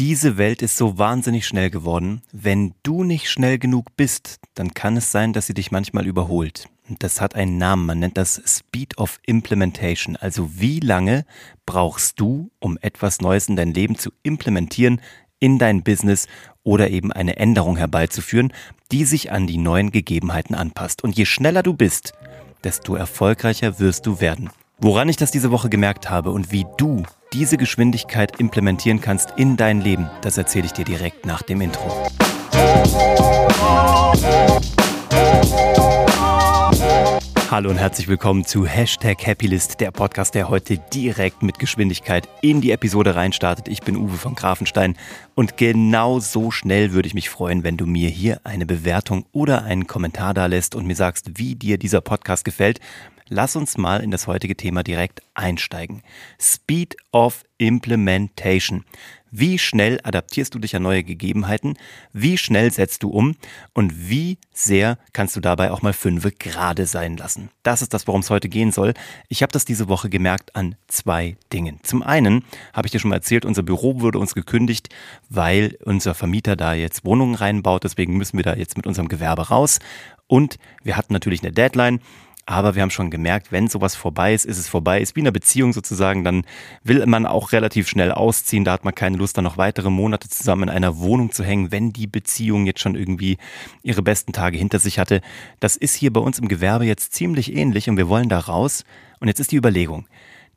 Diese Welt ist so wahnsinnig schnell geworden. Wenn du nicht schnell genug bist, dann kann es sein, dass sie dich manchmal überholt. Das hat einen Namen, man nennt das Speed of Implementation. Also wie lange brauchst du, um etwas Neues in dein Leben zu implementieren, in dein Business oder eben eine Änderung herbeizuführen, die sich an die neuen Gegebenheiten anpasst. Und je schneller du bist, desto erfolgreicher wirst du werden. Woran ich das diese Woche gemerkt habe und wie du diese Geschwindigkeit implementieren kannst in dein Leben, das erzähle ich dir direkt nach dem Intro. Hallo und herzlich willkommen zu Hashtag Happylist, der Podcast, der heute direkt mit Geschwindigkeit in die Episode reinstartet. Ich bin Uwe von Grafenstein und genau so schnell würde ich mich freuen, wenn du mir hier eine Bewertung oder einen Kommentar da lässt und mir sagst, wie dir dieser Podcast gefällt. Lass uns mal in das heutige Thema direkt einsteigen. Speed of Implementation. Wie schnell adaptierst du dich an neue Gegebenheiten? Wie schnell setzt du um? Und wie sehr kannst du dabei auch mal fünfe gerade sein lassen? Das ist das, worum es heute gehen soll. Ich habe das diese Woche gemerkt an zwei Dingen. Zum einen habe ich dir schon mal erzählt, unser Büro wurde uns gekündigt, weil unser Vermieter da jetzt Wohnungen reinbaut. Deswegen müssen wir da jetzt mit unserem Gewerbe raus. Und wir hatten natürlich eine Deadline. Aber wir haben schon gemerkt, wenn sowas vorbei ist, ist es vorbei. Ist wie eine Beziehung sozusagen, dann will man auch relativ schnell ausziehen. Da hat man keine Lust, dann noch weitere Monate zusammen in einer Wohnung zu hängen, wenn die Beziehung jetzt schon irgendwie ihre besten Tage hinter sich hatte. Das ist hier bei uns im Gewerbe jetzt ziemlich ähnlich und wir wollen da raus. Und jetzt ist die Überlegung.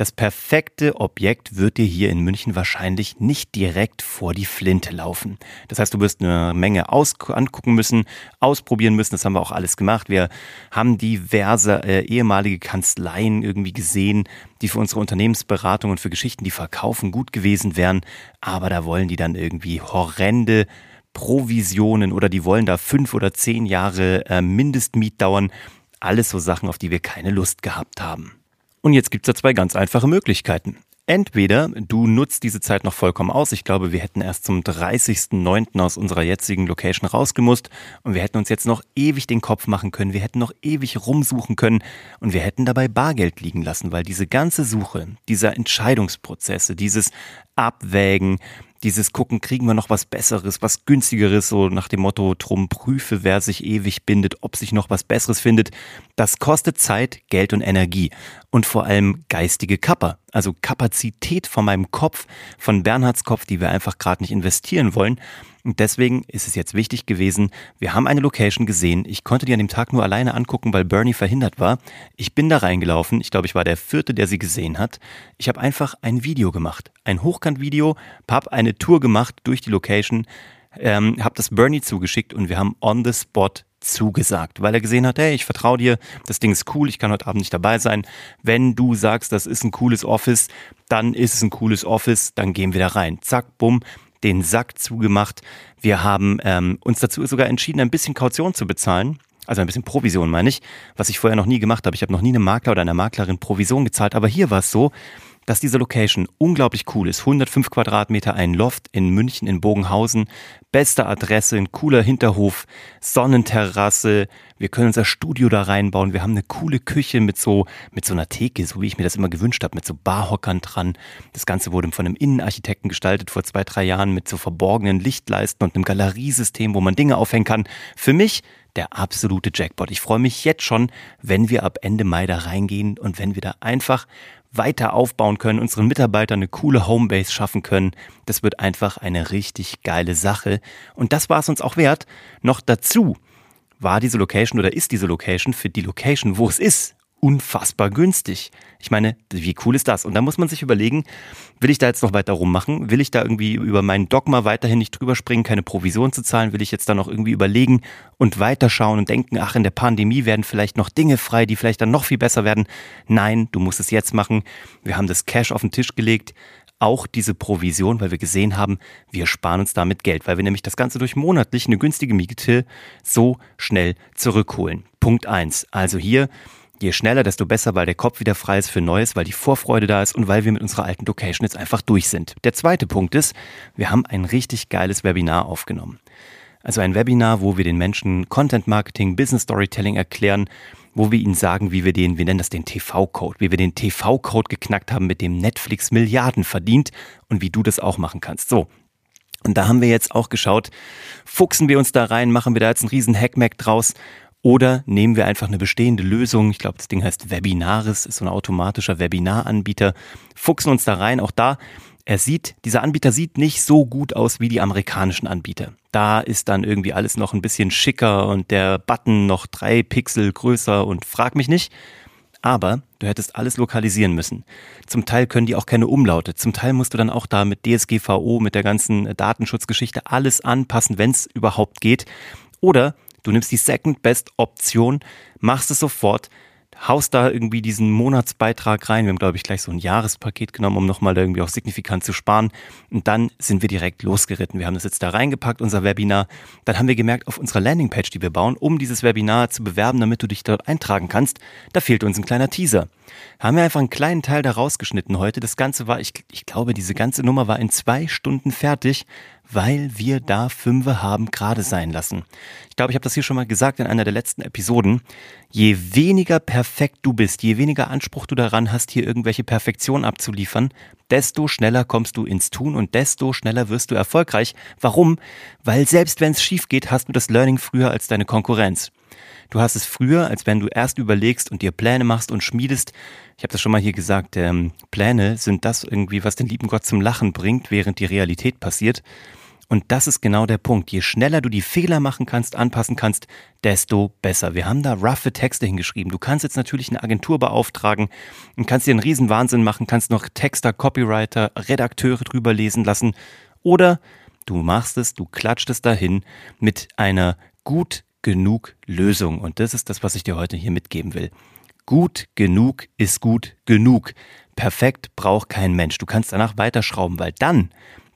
Das perfekte Objekt wird dir hier in München wahrscheinlich nicht direkt vor die Flinte laufen. Das heißt, du wirst eine Menge angucken müssen, ausprobieren müssen. Das haben wir auch alles gemacht. Wir haben diverse äh, ehemalige Kanzleien irgendwie gesehen, die für unsere Unternehmensberatung und für Geschichten, die verkaufen, gut gewesen wären. Aber da wollen die dann irgendwie horrende Provisionen oder die wollen da fünf oder zehn Jahre äh, Mindestmiet dauern. Alles so Sachen, auf die wir keine Lust gehabt haben. Und jetzt gibt's da zwei ganz einfache Möglichkeiten. Entweder du nutzt diese Zeit noch vollkommen aus. Ich glaube, wir hätten erst zum 30.09. aus unserer jetzigen Location rausgemusst und wir hätten uns jetzt noch ewig den Kopf machen können. Wir hätten noch ewig rumsuchen können und wir hätten dabei Bargeld liegen lassen, weil diese ganze Suche, dieser Entscheidungsprozesse, dieses Abwägen, dieses Gucken, kriegen wir noch was Besseres, was günstigeres, so nach dem Motto, drum prüfe, wer sich ewig bindet, ob sich noch was Besseres findet. Das kostet Zeit, Geld und Energie und vor allem geistige Kapper, also Kapazität von meinem Kopf, von Bernhards Kopf, die wir einfach gerade nicht investieren wollen. Und deswegen ist es jetzt wichtig gewesen, wir haben eine Location gesehen. Ich konnte die an dem Tag nur alleine angucken, weil Bernie verhindert war. Ich bin da reingelaufen. Ich glaube, ich war der Vierte, der sie gesehen hat. Ich habe einfach ein Video gemacht. Ein Hochkantvideo, habe eine Tour gemacht durch die Location, ähm, habe das Bernie zugeschickt und wir haben on the spot zugesagt, weil er gesehen hat, hey, ich vertraue dir, das Ding ist cool, ich kann heute Abend nicht dabei sein. Wenn du sagst, das ist ein cooles Office, dann ist es ein cooles Office, dann gehen wir da rein. Zack, bumm, den Sack zugemacht. Wir haben ähm, uns dazu sogar entschieden, ein bisschen Kaution zu bezahlen. Also ein bisschen Provision meine ich, was ich vorher noch nie gemacht habe. Ich habe noch nie einem Makler oder einer Maklerin Provision gezahlt, aber hier war es so, dass diese Location unglaublich cool ist. 105 Quadratmeter, ein Loft in München, in Bogenhausen. Beste Adresse, ein cooler Hinterhof, Sonnenterrasse. Wir können unser Studio da reinbauen. Wir haben eine coole Küche mit so, mit so einer Theke, so wie ich mir das immer gewünscht habe, mit so Barhockern dran. Das Ganze wurde von einem Innenarchitekten gestaltet vor zwei, drei Jahren mit so verborgenen Lichtleisten und einem Galeriesystem, wo man Dinge aufhängen kann. Für mich der absolute Jackpot. Ich freue mich jetzt schon, wenn wir ab Ende Mai da reingehen und wenn wir da einfach weiter aufbauen können, unseren Mitarbeitern eine coole Homebase schaffen können. Das wird einfach eine richtig geile Sache. Und das war es uns auch wert. Noch dazu war diese Location oder ist diese Location für die Location, wo es ist, unfassbar günstig. Ich meine, wie cool ist das? Und da muss man sich überlegen, will ich da jetzt noch weiter rummachen? Will ich da irgendwie über meinen Dogma weiterhin nicht drüber springen, keine Provision zu zahlen? Will ich jetzt da noch irgendwie überlegen und weiterschauen und denken, ach, in der Pandemie werden vielleicht noch Dinge frei, die vielleicht dann noch viel besser werden? Nein, du musst es jetzt machen. Wir haben das Cash auf den Tisch gelegt auch diese Provision, weil wir gesehen haben, wir sparen uns damit Geld, weil wir nämlich das Ganze durch monatlich eine günstige Miete so schnell zurückholen. Punkt eins. Also hier Je schneller, desto besser, weil der Kopf wieder frei ist für Neues, weil die Vorfreude da ist und weil wir mit unserer alten Location jetzt einfach durch sind. Der zweite Punkt ist, wir haben ein richtig geiles Webinar aufgenommen. Also ein Webinar, wo wir den Menschen Content Marketing, Business Storytelling erklären, wo wir ihnen sagen, wie wir den, wir nennen das den TV-Code, wie wir den TV-Code geknackt haben, mit dem Netflix Milliarden verdient und wie du das auch machen kannst. So, Und da haben wir jetzt auch geschaut, fuchsen wir uns da rein, machen wir da jetzt einen riesen Hackmack draus oder nehmen wir einfach eine bestehende Lösung, ich glaube, das Ding heißt Webinaris, ist so ein automatischer Webinaranbieter, fuchsen uns da rein, auch da er sieht, dieser Anbieter sieht nicht so gut aus wie die amerikanischen Anbieter. Da ist dann irgendwie alles noch ein bisschen schicker und der Button noch drei Pixel größer und frag mich nicht. Aber du hättest alles lokalisieren müssen. Zum Teil können die auch keine Umlaute. Zum Teil musst du dann auch da mit DSGVO, mit der ganzen Datenschutzgeschichte alles anpassen, wenn es überhaupt geht. Oder du nimmst die Second Best Option, machst es sofort, haust da irgendwie diesen Monatsbeitrag rein. Wir haben, glaube ich, gleich so ein Jahrespaket genommen, um nochmal irgendwie auch signifikant zu sparen. Und dann sind wir direkt losgeritten. Wir haben das jetzt da reingepackt, unser Webinar. Dann haben wir gemerkt, auf unserer Landingpage, die wir bauen, um dieses Webinar zu bewerben, damit du dich dort eintragen kannst, da fehlt uns ein kleiner Teaser. Haben wir einfach einen kleinen Teil da rausgeschnitten heute. Das Ganze war, ich, ich glaube, diese ganze Nummer war in zwei Stunden fertig weil wir da Fünfe haben gerade sein lassen. Ich glaube, ich habe das hier schon mal gesagt in einer der letzten Episoden. Je weniger perfekt du bist, je weniger Anspruch du daran hast, hier irgendwelche Perfektion abzuliefern, desto schneller kommst du ins Tun und desto schneller wirst du erfolgreich. Warum? Weil selbst wenn es schief geht, hast du das Learning früher als deine Konkurrenz. Du hast es früher, als wenn du erst überlegst und dir Pläne machst und schmiedest. Ich habe das schon mal hier gesagt, ähm, Pläne sind das irgendwie, was den lieben Gott zum Lachen bringt, während die Realität passiert. Und das ist genau der Punkt. Je schneller du die Fehler machen kannst, anpassen kannst, desto besser. Wir haben da roughe Texte hingeschrieben. Du kannst jetzt natürlich eine Agentur beauftragen und kannst dir einen riesen Wahnsinn machen, kannst noch Texter, Copywriter, Redakteure drüber lesen lassen. Oder du machst es, du klatscht es dahin mit einer gut genug Lösung. Und das ist das, was ich dir heute hier mitgeben will. Gut genug ist gut genug. Perfekt braucht kein Mensch. Du kannst danach weiterschrauben, weil dann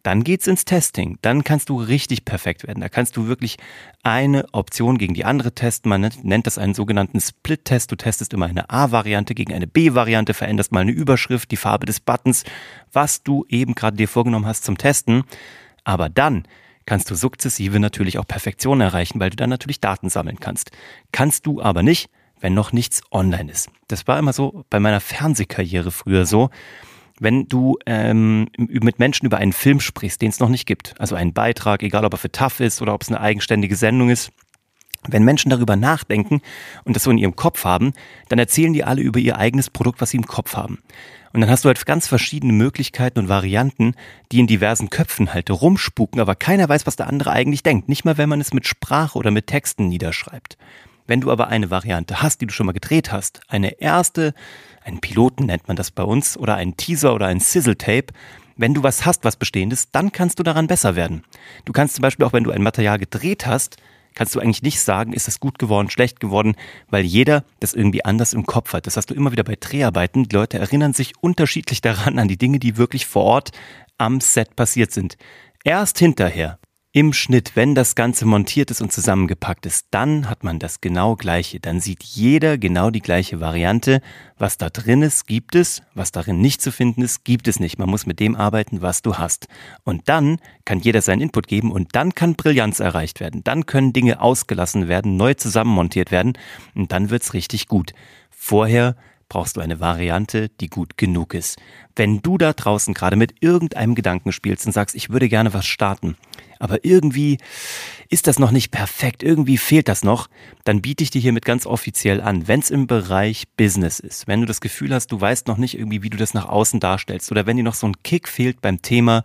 dann geht's ins Testing. Dann kannst du richtig perfekt werden. Da kannst du wirklich eine Option gegen die andere testen. Man nennt das einen sogenannten Split-Test. Du testest immer eine A-Variante gegen eine B-Variante, veränderst mal eine Überschrift, die Farbe des Buttons, was du eben gerade dir vorgenommen hast zum Testen. Aber dann kannst du sukzessive natürlich auch Perfektion erreichen, weil du dann natürlich Daten sammeln kannst. Kannst du aber nicht, wenn noch nichts online ist. Das war immer so bei meiner Fernsehkarriere früher so wenn du ähm, mit Menschen über einen Film sprichst, den es noch nicht gibt, also einen Beitrag, egal ob er für TAF ist oder ob es eine eigenständige Sendung ist, wenn Menschen darüber nachdenken und das so in ihrem Kopf haben, dann erzählen die alle über ihr eigenes Produkt, was sie im Kopf haben. Und dann hast du halt ganz verschiedene Möglichkeiten und Varianten, die in diversen Köpfen halt rumspuken, aber keiner weiß, was der andere eigentlich denkt. Nicht mal, wenn man es mit Sprache oder mit Texten niederschreibt. Wenn du aber eine Variante hast, die du schon mal gedreht hast, eine erste, einen Piloten nennt man das bei uns, oder einen Teaser oder ein Sizzle-Tape, wenn du was hast, was bestehendes, dann kannst du daran besser werden. Du kannst zum Beispiel auch, wenn du ein Material gedreht hast, kannst du eigentlich nicht sagen, ist es gut geworden, schlecht geworden, weil jeder das irgendwie anders im Kopf hat. Das hast du immer wieder bei Dreharbeiten. Die Leute erinnern sich unterschiedlich daran an die Dinge, die wirklich vor Ort am Set passiert sind. Erst hinterher im Schnitt, wenn das Ganze montiert ist und zusammengepackt ist, dann hat man das genau gleiche. Dann sieht jeder genau die gleiche Variante. Was da drin ist, gibt es. Was darin nicht zu finden ist, gibt es nicht. Man muss mit dem arbeiten, was du hast. Und dann kann jeder seinen Input geben und dann kann Brillanz erreicht werden. Dann können Dinge ausgelassen werden, neu zusammenmontiert werden und dann wird's richtig gut. Vorher brauchst du eine Variante, die gut genug ist. Wenn du da draußen gerade mit irgendeinem Gedanken spielst und sagst, ich würde gerne was starten, aber irgendwie ist das noch nicht perfekt, irgendwie fehlt das noch, dann biete ich dir hiermit ganz offiziell an, wenn es im Bereich Business ist, wenn du das Gefühl hast, du weißt noch nicht irgendwie, wie du das nach außen darstellst oder wenn dir noch so ein Kick fehlt beim Thema,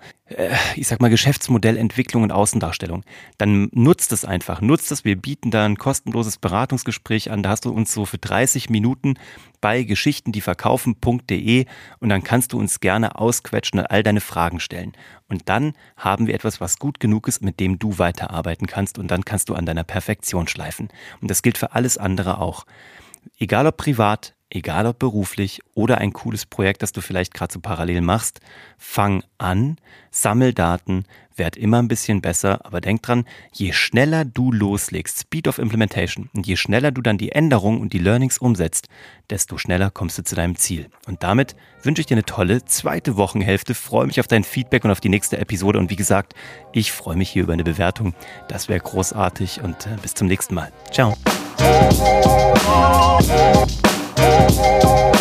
ich sag mal Geschäftsmodellentwicklung und Außendarstellung, dann nutzt es einfach, nutzt es. Wir bieten da ein kostenloses Beratungsgespräch an, da hast du uns so für 30 Minuten bei geschichtendieverkaufen.de und dann kannst du uns gerne ausquetschen und all deine Fragen stellen. Und dann haben wir etwas, was gut genug ist, mit dem du weiterarbeiten kannst und dann kannst du an deiner Perfektion schleifen. Und das gilt für alles andere auch. Egal ob privat, egal ob beruflich oder ein cooles Projekt, das du vielleicht gerade so parallel machst, fang an, sammel Daten, werd immer ein bisschen besser, aber denk dran, je schneller du loslegst, Speed of Implementation, und je schneller du dann die Änderungen und die Learnings umsetzt, desto schneller kommst du zu deinem Ziel. Und damit wünsche ich dir eine tolle zweite Wochenhälfte, freue mich auf dein Feedback und auf die nächste Episode und wie gesagt, ich freue mich hier über eine Bewertung, das wäre großartig und äh, bis zum nächsten Mal. Ciao. Oh, oh, oh.